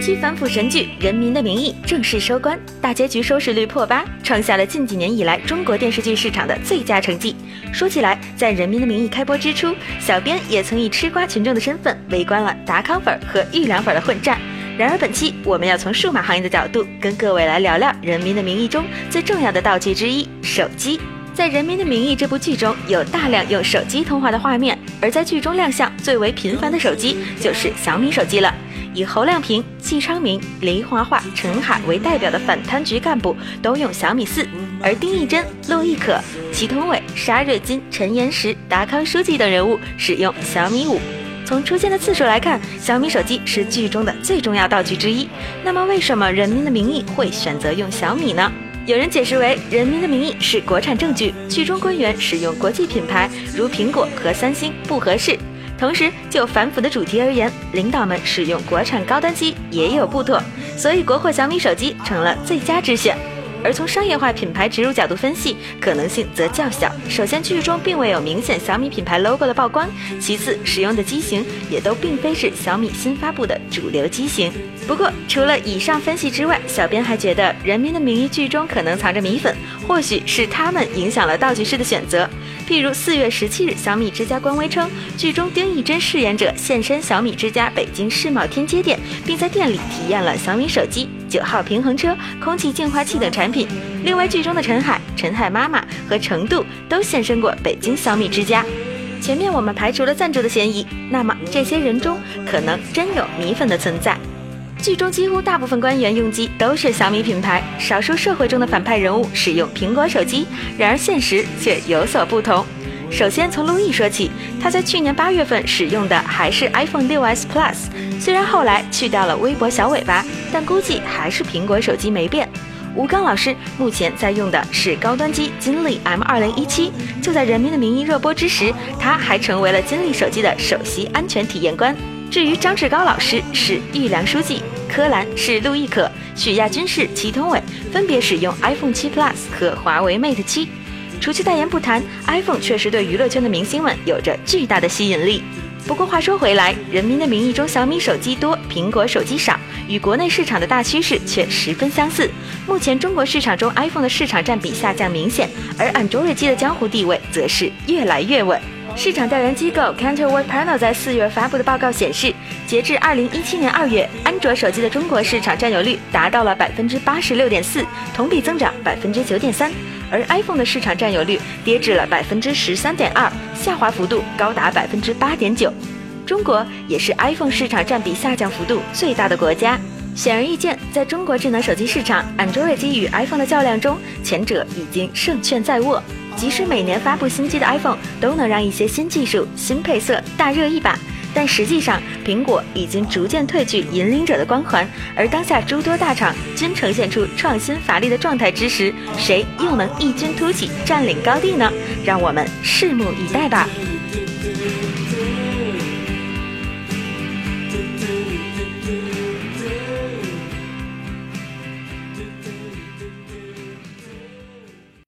期反腐神剧《人民的名义》正式收官，大结局收视率破八，创下了近几年以来中国电视剧市场的最佳成绩。说起来，在《人民的名义》开播之初，小编也曾以吃瓜群众的身份围观了达康粉和玉良粉的混战。然而本期我们要从数码行业的角度跟各位来聊聊《人民的名义》中最重要的道具之一——手机。在《人民的名义》这部剧中，有大量用手机通话的画面，而在剧中亮相最为频繁的手机就是小米手机了。以侯亮平、季昌明、黎华华、陈海为代表的反贪局干部都用小米四，而丁义珍、陆亦可、祁同伟、沙瑞金、陈岩石、达康书记等人物使用小米五。从出现的次数来看，小米手机是剧中的最重要道具之一。那么，为什么《人民的名义》会选择用小米呢？有人解释为，《人民的名义》是国产正剧，剧中官员使用国际品牌，如苹果和三星，不合适。同时，就反腐的主题而言，领导们使用国产高端机也有不妥，所以国货小米手机成了最佳之选。而从商业化品牌植入角度分析，可能性则较小。首先，剧中并未有明显小米品牌 logo 的曝光；其次，使用的机型也都并非是小米新发布的主流机型。不过，除了以上分析之外，小编还觉得《人民的名义》剧中可能藏着米粉，或许是他们影响了道具师的选择。譬如四月十七日，小米之家官微称，剧中丁义珍饰演者现身小米之家北京世贸天阶店，并在店里体验了小米手机。九号平衡车、空气净化器等产品。另外，剧中的陈海、陈海妈妈和程度都现身过北京小米之家。前面我们排除了赞助的嫌疑，那么这些人中可能真有米粉的存在。剧中几乎大部分官员用机都是小米品牌，少数社会中的反派人物使用苹果手机，然而现实却有所不同。首先从陆毅说起，他在去年八月份使用的还是 iPhone 6s Plus，虽然后来去掉了微博小尾巴，但估计还是苹果手机没变。吴刚老师目前在用的是高端机金立 M2017，就在《人民的名义》热播之时，他还成为了金立手机的首席安全体验官。至于张志高老师是玉良书记，柯蓝是陆亦可，许亚军是祁同伟，分别使用 iPhone 7 Plus 和华为 Mate 7。除去代言不谈，iPhone 确实对娱乐圈的明星们有着巨大的吸引力。不过话说回来，《人民的名义》中小米手机多，苹果手机少，与国内市场的大趋势却十分相似。目前中国市场中 iPhone 的市场占比下降明显，而安卓机的江湖地位则是越来越稳。市场调研机构 Cantor Workpanel 在四月发布的报告显示，截至二零一七年二月，安卓手机的中国市场占有率达到了百分之八十六点四，同比增长百分之九点三。而 iPhone 的市场占有率跌至了百分之十三点二，下滑幅度高达百分之八点九。中国也是 iPhone 市场占比下降幅度最大的国家。显而易见，在中国智能手机市场，Android 机与 iPhone 的较量中，前者已经胜券在握。即使每年发布新机的 iPhone 都能让一些新技术、新配色大热一把，但实际上，苹果已经逐渐褪去引领者的光环。而当下诸多大厂均呈现出创新乏力的状态之时，谁又能异军突起，占领高地呢？让我们拭目以待吧。